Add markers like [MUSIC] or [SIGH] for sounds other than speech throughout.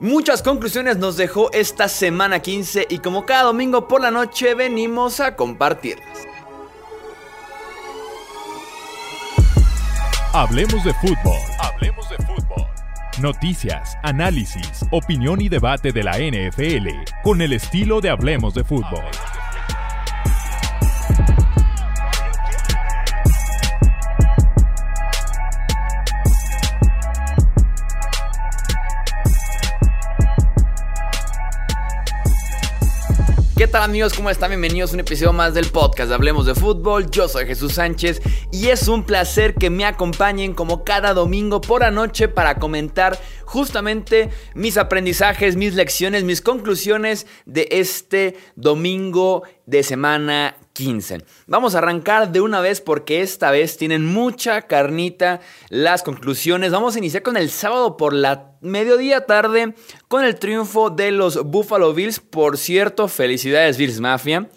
Muchas conclusiones nos dejó esta semana 15 y como cada domingo por la noche venimos a compartirlas. Hablemos de fútbol. Hablemos de fútbol. Noticias, análisis, opinión y debate de la NFL con el estilo de Hablemos de fútbol. ¿Qué tal amigos? ¿Cómo están? Bienvenidos a un episodio más del podcast Hablemos de Fútbol. Yo soy Jesús Sánchez y es un placer que me acompañen como cada domingo por la noche para comentar justamente mis aprendizajes, mis lecciones, mis conclusiones de este domingo de semana 15. Vamos a arrancar de una vez porque esta vez tienen mucha carnita las conclusiones. Vamos a iniciar con el sábado por la mediodía tarde con el triunfo de los Buffalo Bills. Por cierto, felicidades Bills Mafia.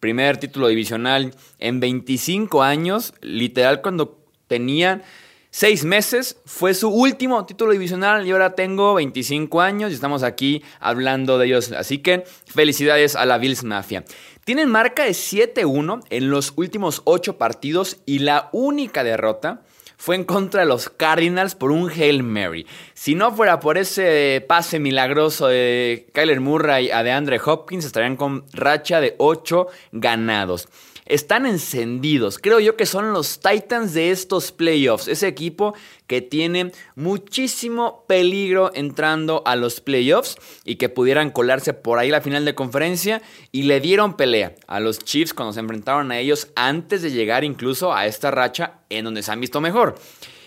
Primer título divisional en 25 años, literal cuando tenían seis meses. Fue su último título divisional y ahora tengo 25 años y estamos aquí hablando de ellos. Así que felicidades a la Bills Mafia. Tienen marca de 7-1 en los últimos 8 partidos y la única derrota fue en contra de los Cardinals por un Hail Mary. Si no fuera por ese pase milagroso de Kyler Murray a DeAndre Hopkins, estarían con racha de 8 ganados están encendidos. Creo yo que son los Titans de estos playoffs. Ese equipo que tiene muchísimo peligro entrando a los playoffs y que pudieran colarse por ahí la final de conferencia y le dieron pelea a los Chiefs cuando se enfrentaron a ellos antes de llegar incluso a esta racha en donde se han visto mejor.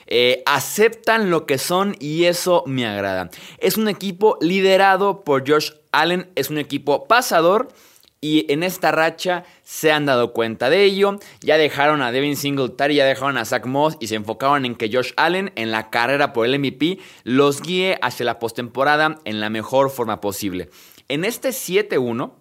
Eh, aceptan lo que son y eso me agrada. Es un equipo liderado por Josh Allen, es un equipo pasador y en esta racha se han dado cuenta de ello. Ya dejaron a Devin Singletary, ya dejaron a Zach Moss y se enfocaron en que Josh Allen en la carrera por el MVP los guíe hacia la postemporada en la mejor forma posible. En este 7-1,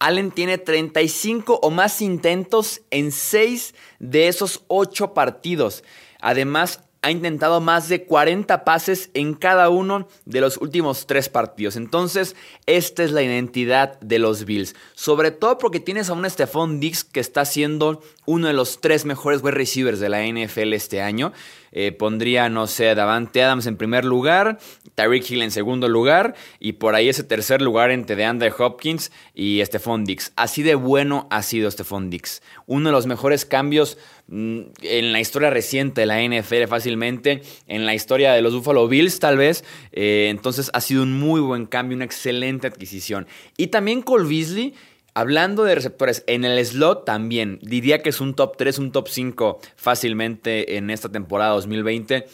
Allen tiene 35 o más intentos en 6 de esos 8 partidos. Además, ha intentado más de 40 pases en cada uno de los últimos tres partidos. Entonces, esta es la identidad de los Bills. Sobre todo porque tienes a un Stephon Diggs que está siendo uno de los tres mejores wide receivers de la NFL este año. Eh, pondría, no sé, Davante Adams en primer lugar, Tyreek Hill en segundo lugar y por ahí ese tercer lugar entre DeAndre Hopkins y Stephon Dix. Así de bueno ha sido Stephon Dix. Uno de los mejores cambios mm, en la historia reciente de la NFL fácilmente, en la historia de los Buffalo Bills tal vez. Eh, entonces ha sido un muy buen cambio, una excelente adquisición. Y también Cole Beasley Hablando de receptores, en el slot también diría que es un top 3, un top 5 fácilmente en esta temporada 2020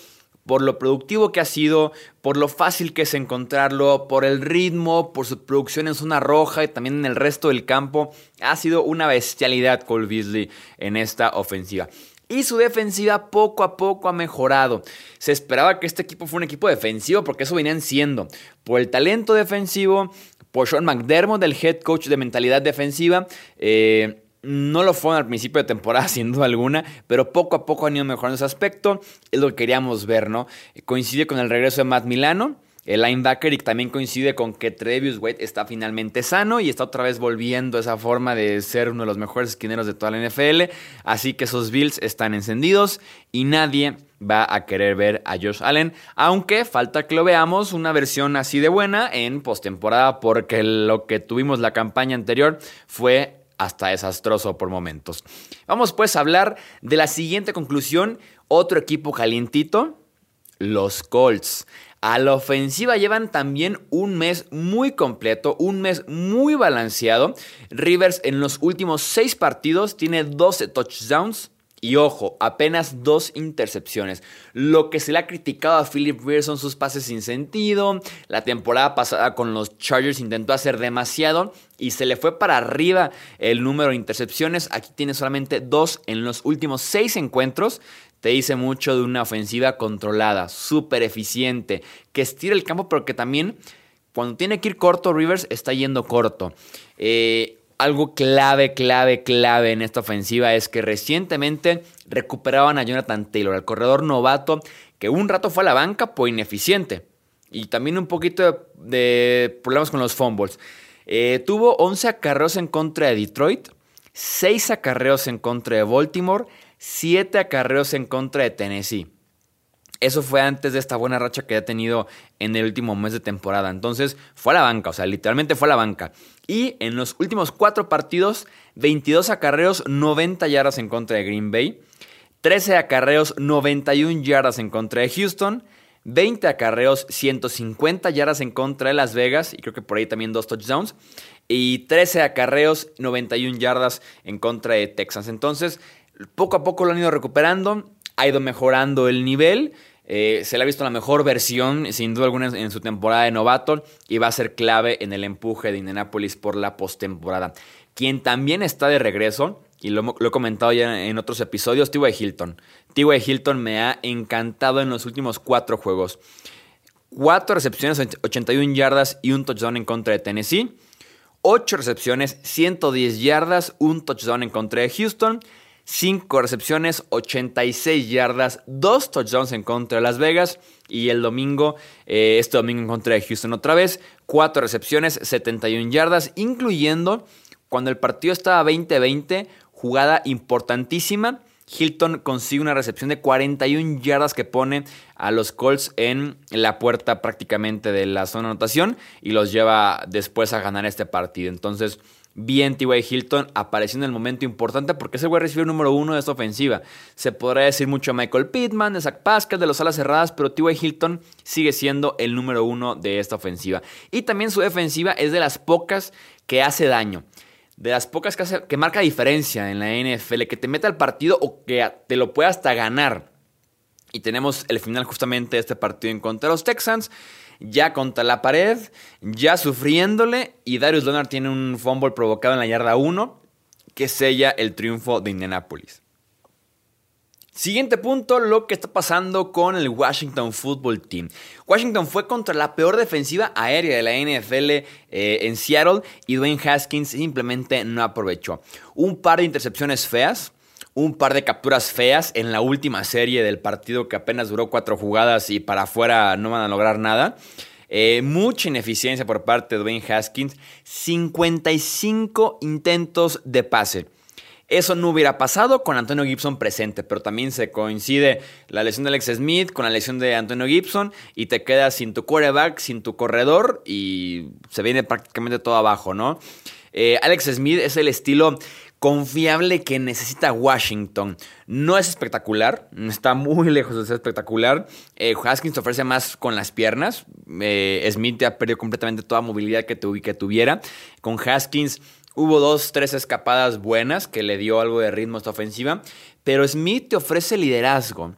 por lo productivo que ha sido, por lo fácil que es encontrarlo, por el ritmo, por su producción en zona roja y también en el resto del campo. Ha sido una bestialidad Cole Beasley en esta ofensiva. Y su defensiva poco a poco ha mejorado. Se esperaba que este equipo fuera un equipo defensivo porque eso venían siendo. Por el talento defensivo, por Sean McDermott, el head coach de mentalidad defensiva. Eh, no lo fueron al principio de temporada, [LAUGHS] sin duda alguna, pero poco a poco han ido mejorando ese aspecto. Es lo que queríamos ver, ¿no? Coincide con el regreso de Matt Milano, el linebacker, y también coincide con que Trevius Wade está finalmente sano y está otra vez volviendo a esa forma de ser uno de los mejores esquineros de toda la NFL. Así que esos Bills están encendidos y nadie va a querer ver a Josh Allen, aunque falta que lo veamos una versión así de buena en postemporada porque lo que tuvimos la campaña anterior fue hasta desastroso por momentos. Vamos pues a hablar de la siguiente conclusión, otro equipo calientito, los Colts. A la ofensiva llevan también un mes muy completo, un mes muy balanceado. Rivers en los últimos seis partidos tiene 12 touchdowns, y ojo, apenas dos intercepciones. Lo que se le ha criticado a Philip Rivers son sus pases sin sentido. La temporada pasada con los Chargers intentó hacer demasiado y se le fue para arriba el número de intercepciones. Aquí tiene solamente dos en los últimos seis encuentros. Te dice mucho de una ofensiva controlada, súper eficiente, que estira el campo, pero que también cuando tiene que ir corto, Rivers está yendo corto. Eh, algo clave, clave, clave en esta ofensiva es que recientemente recuperaban a Jonathan Taylor, el corredor novato que un rato fue a la banca por ineficiente. y también un poquito de, problemas con los fumbles. Eh, tuvo 11 acarreos en contra de Detroit, 6 acarreos en contra de Baltimore, 7 acarreos en contra de Tennessee. Eso fue antes de esta buena racha que ha tenido en el último mes de temporada. Entonces fue a la banca, o sea, literalmente fue a la banca. Y en los últimos cuatro partidos, 22 acarreos, 90 yardas en contra de Green Bay. 13 acarreos, 91 yardas en contra de Houston. 20 acarreos, 150 yardas en contra de Las Vegas. Y creo que por ahí también dos touchdowns. Y 13 acarreos, 91 yardas en contra de Texas. Entonces, poco a poco lo han ido recuperando. Ha ido mejorando el nivel. Eh, se le ha visto la mejor versión, sin duda alguna, en su temporada de novato y va a ser clave en el empuje de Indianapolis por la postemporada. Quien también está de regreso, y lo, he comentado ya en otros episodios, T.Y. Hilton. T.Y. Hilton me ha encantado en los últimos cuatro juegos. Cuatro recepciones, 81 yardas y un touchdown en contra de Tennessee. Ocho recepciones, 110 yardas, un touchdown en contra de Houston. 5 recepciones, 86 yardas, 2 touchdowns en contra de Las Vegas. Y el domingo, eh, este domingo en contra de Houston otra vez, 4 recepciones, 71 yardas, incluyendo cuando el partido estaba 20-20, jugada importantísima. Hilton consigue una recepción de 41 yardas que pone a los Colts en la puerta prácticamente de la zona de anotación y los lleva después a ganar este partido. Entonces, bien T.Y. Hilton apareció en el momento importante porque ese güey recibió el número uno de esta ofensiva. Se podrá decir mucho a Michael Pittman, de Zach Pascal, de los alas cerradas, pero T.Y. Hilton sigue siendo el número uno de esta ofensiva. Y también su defensiva es de las pocas que hace daño. De las pocas que, hace, que marca diferencia en la NFL, que te mete al partido o que te lo pueda hasta ganar. Y tenemos el final justamente de este partido en contra de los Texans ya contra la pared, ya sufriéndole, y Darius Leonard tiene un fumble provocado en la yarda 1 que sella el triunfo de Indianapolis. Siguiente punto, lo que está pasando con el Washington Football Team. Washington fue contra la peor defensiva aérea de la NFL eh, en Seattle y Dwayne Haskins simplemente no aprovechó. Un par de intercepciones feas, un par de capturas feas en la última serie del partido que apenas duró cuatro jugadas y para afuera no van a lograr nada. Eh, mucha ineficiencia por parte de Dwayne Haskins. 55 intentos de pase. Eso no hubiera pasado con Antonio Gibson presente, pero también se coincide la lesión de Alex Smith con la lesión de Antonio Gibson y te quedas sin tu quarterback, sin tu corredor y se viene prácticamente todo abajo, ¿no? Eh, Alex Smith es el estilo confiable que necesita Washington. No es espectacular, está muy [LAUGHS] lejos de ser espectacular. Eh, Haskins te ofrece más con las piernas. Eh, Smith ha perdido completamente toda movilidad que, que tuviera. Con Haskins hubo dos, tres escapadas buenas que le dio algo de ritmo a esta ofensiva. Pero Smith te ofrece liderazgo,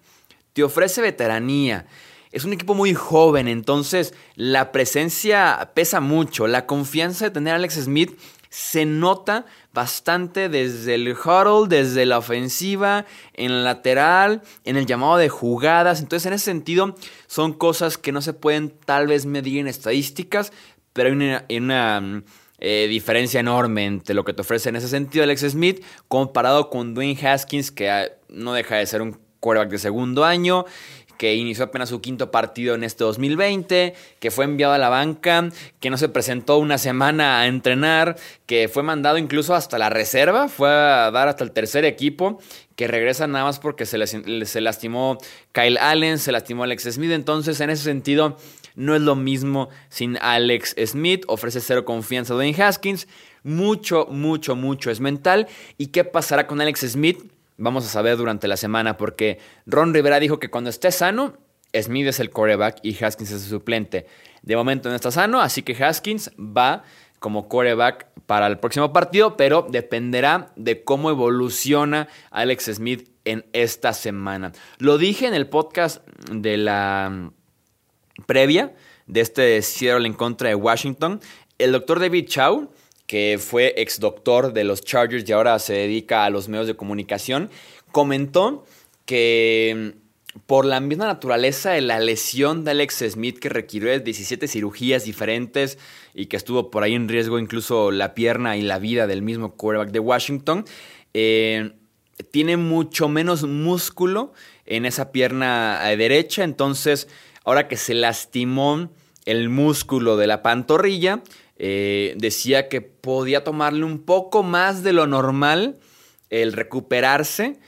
te ofrece veteranía. Es un equipo muy joven, entonces la presencia pesa mucho. La confianza de tener a Alex Smith se nota bastante desde el huddle, desde la ofensiva, en el lateral, en el llamado de jugadas. Entonces, en ese sentido, son cosas que no se pueden tal vez medir en estadísticas, pero hay una, eh, diferencia enorme entre lo que te ofrece en ese sentido Alex Smith comparado con Dwayne Haskins, que ah, no deja de ser un quarterback de segundo año que inició apenas su quinto partido en este 2020, que fue enviado a la banca, que no se presentó una semana a entrenar, que fue mandado incluso hasta la reserva, fue a dar hasta el tercer equipo, que regresa nada más porque se, se lastimó Kyle Allen, se lastimó Alex Smith, entonces en ese sentido no es lo mismo sin Alex Smith, ofrece cero confianza a Dwayne Haskins, mucho, mucho, mucho es mental. ¿Y qué pasará con Alex Smith? Vamos a saber durante la semana porque Ron Rivera dijo que cuando esté sano, Smith es el coreback y Haskins es el suplente. De momento no está sano, así que Haskins va como coreback para el próximo partido, pero dependerá de cómo evoluciona Alex Smith en esta semana. Lo dije en el podcast de la mm, previa de este Seattle en contra de Washington. El doctor David Chow que fue ex doctor de los Chargers y ahora se dedica a los medios de comunicación, comentó que mm, por la misma naturaleza de la lesión de Alex Smith que requirió 17 cirugías diferentes y que estuvo por ahí en riesgo incluso la pierna y la vida del mismo quarterback de Washington, eh, tiene mucho menos músculo en esa pierna eh, derecha, entonces ahora que se lastimó el músculo de la pantorrilla. Eh, decía que podía tomarle un poco más de lo normal el recuperarse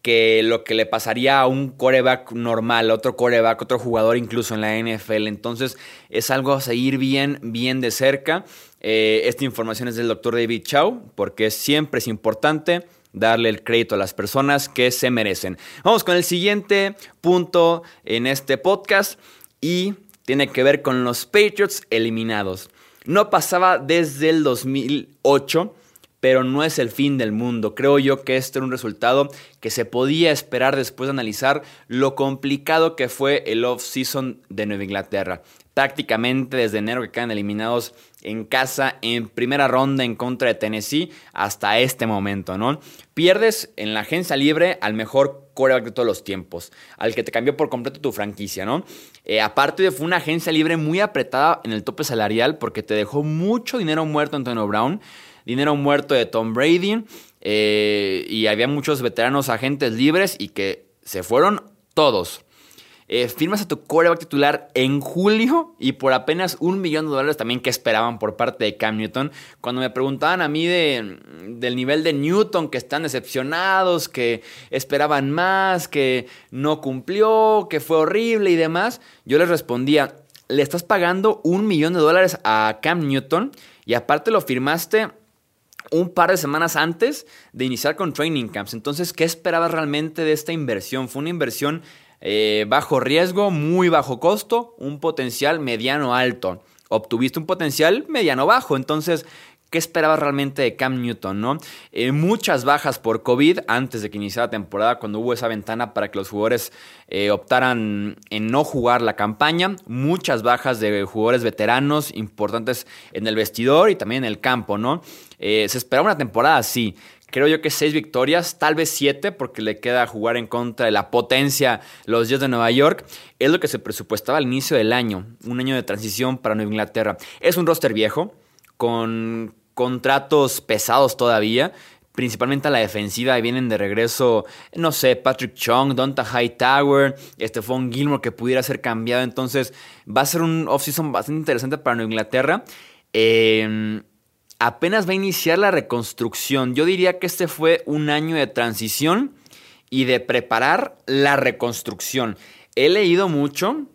que lo que le pasaría a un coreback normal, otro coreback, otro jugador incluso en la NFL. Entonces es algo a seguir bien, bien de cerca. Eh, esta información es del doctor David Chow, porque siempre es importante darle el crédito a las personas que se merecen. Vamos con el siguiente punto en este podcast y tiene que ver con los Patriots eliminados. No pasaba desde el 2008 pero no es el fin del mundo. Creo yo que este era un resultado que se podía esperar después de analizar lo complicado que fue el off-season de Nueva Inglaterra. Prácticamente desde enero que quedan eliminados en casa en primera ronda en contra de Tennessee hasta este momento, ¿no? Pierdes en la agencia libre al mejor coreback de todos los tiempos, al que te cambió por completo tu franquicia, ¿no? Eh, aparte de fue una agencia libre muy apretada en el tope salarial porque te dejó mucho dinero muerto Antonio Brown dinero muerto de Tom Brady eh, y había muchos veteranos agentes libres y que se fueron todos. Eh, firmas a tu coreback titular en julio y por apenas un millón de dólares también que esperaban por parte de Cam Newton. Cuando me preguntaban a mí de, del nivel de Newton, que están decepcionados, que esperaban más, que no cumplió, que fue horrible y demás, yo les respondía, le estás pagando un millón de dólares a Cam Newton y aparte lo firmaste un par de semanas antes de iniciar con training camps. Entonces, ¿qué esperabas realmente de esta inversión? Fue una inversión eh, bajo riesgo, muy bajo costo, un potencial mediano alto. Obtuviste un potencial mediano bajo. Entonces, ¿Qué esperabas realmente de Cam Newton? ¿no? Eh, muchas bajas por COVID antes de que iniciara la temporada, cuando hubo esa ventana para que los jugadores eh, optaran en no jugar la campaña. Muchas bajas de jugadores veteranos importantes en el vestidor y también en el campo. ¿no? Se esperaba una temporada así. Creo yo que seis victorias, tal vez siete, porque le queda jugar en contra de la potencia los Jets de Nueva York. Es lo que se presupuestaba al inicio del año, un año de transición para Nueva Inglaterra. Es un roster viejo, con contratos pesados todavía. Principalmente a la defensiva, vienen de regreso, no sé, Patrick Chung, Donta Hightower, Stephon Gilmore que pudiera ser cambiado. Entonces, va a ser un offseason bastante interesante para Nueva Inglaterra. Em, apenas va a iniciar la reconstrucción. Yo diría que este fue un año de transición y de preparar la reconstrucción. He leído mucho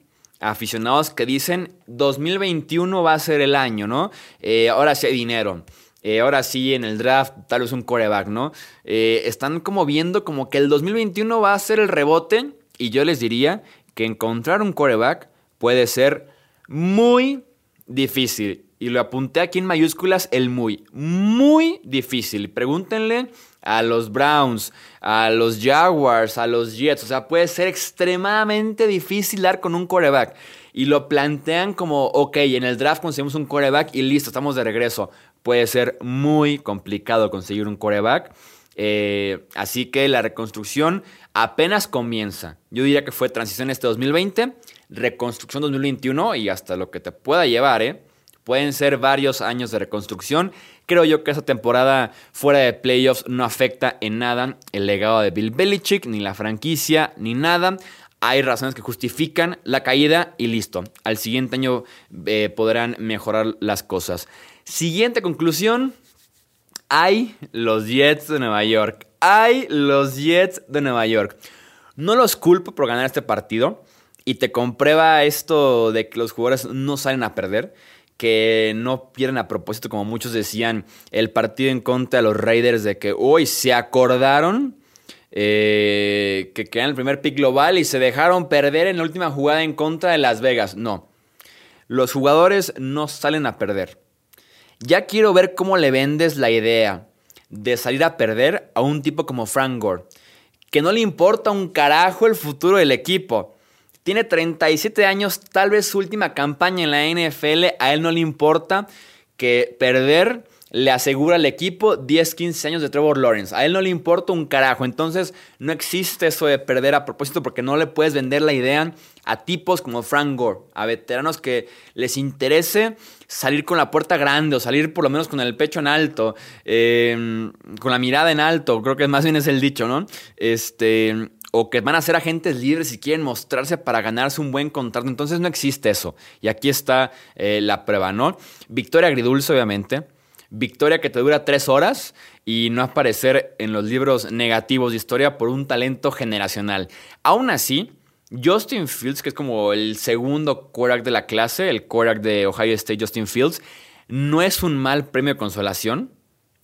aficionados que dicen 2021 va a ser el año, ¿no? Eh, ahora sí hay dinero. Eh, ahora sí, en el draft, tal vez un coreback, ¿no? Eh, están como viendo como que el 2021 va a ser el rebote. Y yo les diría que encontrar un coreback puede ser muy difícil. Y lo apunté aquí en mayúsculas, el muy, muy difícil. Pregúntenle a los Browns, a los Jaguars, a los Jets. O sea, puede ser extremadamente difícil dar con un coreback. Y lo plantean como, ok, en el draft conseguimos un coreback y listo, estamos de regreso. Puede ser muy complicado conseguir un coreback. Eh, así que la reconstrucción apenas comienza. Yo diría que fue transición este 2020, reconstrucción 2021 y hasta lo que te pueda llevar, ¿eh? Pueden ser varios años de reconstrucción. Creo yo que esa temporada fuera de playoffs no afecta en nada el legado de Bill Belichick, ni la franquicia, ni nada. Hay razones que justifican la caída y listo. Al siguiente año eh, podrán mejorar las cosas. Siguiente conclusión. Hay los Jets de Nueva York. Hay los Jets de Nueva York. No los culpo por ganar este partido y te comprueba esto de que los jugadores no salen a perder que no pierden a propósito, como muchos decían, el partido en contra de los Raiders de que hoy se acordaron eh, que quedan el primer pick global y se dejaron perder en la última jugada en contra de Las Vegas. No, los jugadores no salen a perder. Ya quiero ver cómo le vendes la idea de salir a perder a un tipo como Frank Gore, que no le importa un carajo el futuro del equipo. Tiene 37 años, tal vez su última campaña en la NFL, a él no le importa que perder le asegura al equipo 10, 15 años de Trevor Lawrence. A él no le importa un carajo. Entonces no existe eso de perder a propósito porque no le puedes vender la idea a tipos como Frank Gore, a veteranos que les interese salir con la puerta grande o salir por lo menos con el pecho en alto, em, con la mirada en alto, creo que más bien es el dicho, ¿no? Este, o que van a ser agentes libres y quieren mostrarse para ganarse un buen contrato. Entonces no existe eso. Y aquí está eh, la prueba, ¿no? Victoria agridulce, obviamente. Victoria que te dura tres horas y no aparecer en los libros negativos de historia por un talento generacional. Aún así, Justin Fields, que es como el segundo quarterback de la clase, el quarterback de Ohio State, Justin Fields, no es un mal premio de consolación.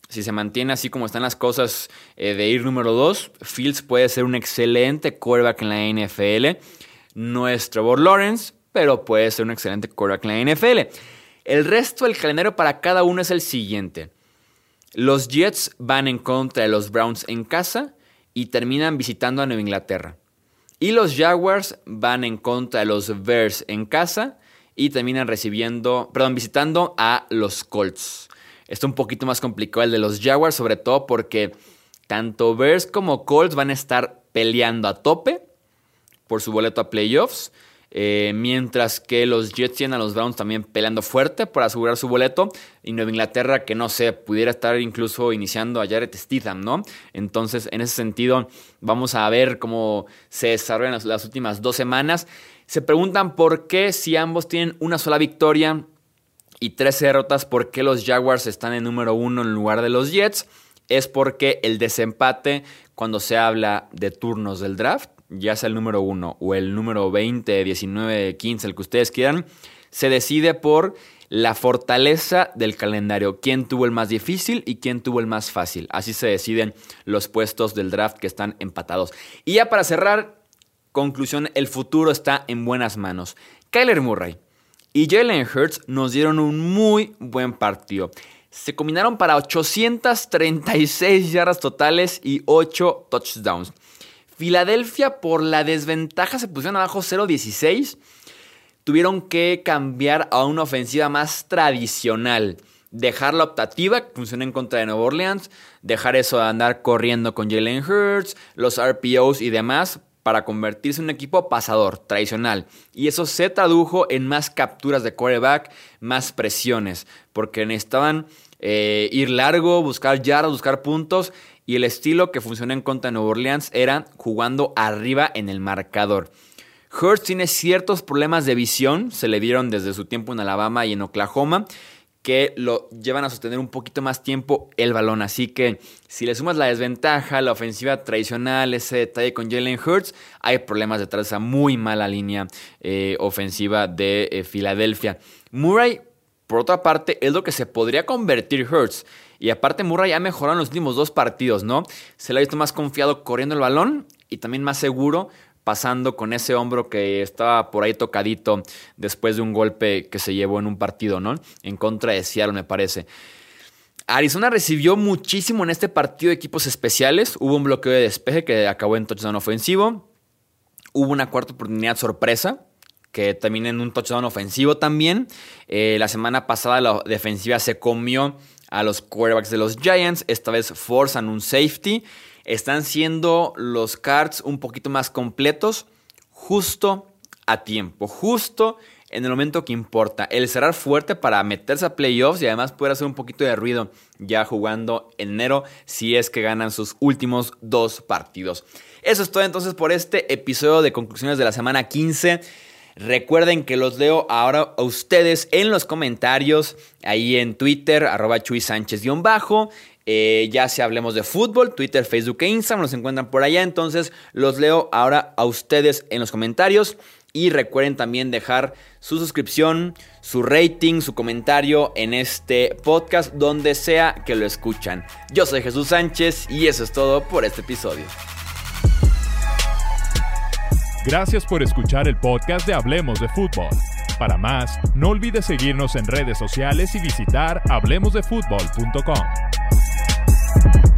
Si se mantiene así como están las cosas eh, de ir número 2, Fields puede ser un excelente quarterback en la NFL. No es Lawrence, pero puede ser un excelente quarterback en la NFL. El resto del calendario para cada uno es el siguiente. Los Jets van en contra de los Browns en casa y terminan visitando a Nueva Inglaterra. Y los Jaguars van en contra de los Bears en casa y terminan recibiendo, perdón, visitando a los Colts. Está un poquito más complicado el de los Jaguars, sobre todo porque tanto Bears como Colts van a estar peleando a tope por su boleto a playoffs. Eh, mientras que los Jets tienen a los Browns también peleando fuerte para asegurar su boleto. Y Nueva Inglaterra, que no sé, pudiera estar incluso iniciando a Jared Stidham, ¿no? Entonces, en ese sentido, vamos a ver cómo se desarrollan las, últimas dos semanas. Se preguntan por qué, si ambos tienen una sola victoria y tres derrotas, por qué los Jaguars están en número uno en lugar de los Jets. Es porque el desempate, cuando se habla de turnos del draft, ya sea el número 1 o el número 20, 19, 15, el que ustedes quieran, se decide por la fortaleza del calendario, quién tuvo el más difícil y quién tuvo el más fácil. Así se deciden los puestos del draft que están empatados. Y ya para cerrar, conclusión, el futuro está en buenas manos. Kyler Murray y Jalen Hurts nos dieron un muy buen partido. Se combinaron para 836 yardas totales y 8 touchdowns. Filadelfia por la desventaja se pusieron abajo 0-16. Tuvieron que cambiar a una ofensiva más tradicional. Dejar la optativa, que funciona en contra de Nueva Orleans. Dejar eso de andar corriendo con Jalen Hurts, los RPOs y demás para convertirse en un equipo pasador, tradicional. Y eso se tradujo en más capturas de quarterback, más presiones, porque necesitaban eh, ir largo, buscar yardas, buscar puntos y el estilo que funcionó en contra de Nueva Orleans era jugando arriba en el marcador. Hurts tiene ciertos problemas de visión, se le dieron desde su tiempo en Alabama y en Oklahoma, que lo llevan a sostener un poquito más tiempo el balón. Así que si le sumas la desventaja, la ofensiva tradicional, ese detalle con Jalen Hurts, hay problemas detrás de esa muy mala línea eh, ofensiva de eh, Filadelfia. Murray, por otra parte, es lo que se podría convertir Hurts. Y aparte Murray ha mejorado en los últimos dos partidos, ¿no? Se le ha visto más confiado corriendo el balón y también más seguro pasando con ese hombro que estaba por ahí tocadito después de un golpe que se llevó en un partido, ¿no? En contra de Seattle, me parece. Arizona recibió muchísimo en este partido de equipos especiales. Hubo un bloqueo de despeje que acabó en touchdown ofensivo. Hubo una cuarta oportunidad sorpresa que terminó en un touchdown ofensivo también. Eh, la semana pasada la defensiva se comió a los quarterbacks de los Giants. Esta vez forzan un safety. Están siendo los cards un poquito más completos justo a tiempo, justo en el momento que importa. El cerrar fuerte para meterse a playoffs y además poder hacer un poquito de ruido ya jugando en enero si es que ganan sus últimos dos partidos. Eso es todo entonces por este episodio de conclusiones de la semana 15. Recuerden que los leo ahora a ustedes en los comentarios, ahí en Twitter, arroba Chuy Sánchez-bajo. Eh, ya si hablemos de fútbol, Twitter, Facebook e Instagram nos encuentran por allá. Entonces los leo ahora a ustedes en los comentarios. Y recuerden también dejar su suscripción, su rating, su comentario en este podcast, donde sea que lo escuchan. Yo soy Jesús Sánchez y eso es todo por este episodio. Gracias por escuchar el podcast de Hablemos de Fútbol. Para más, no olvides seguirnos en redes sociales y visitar hablemosdefutbol.com. you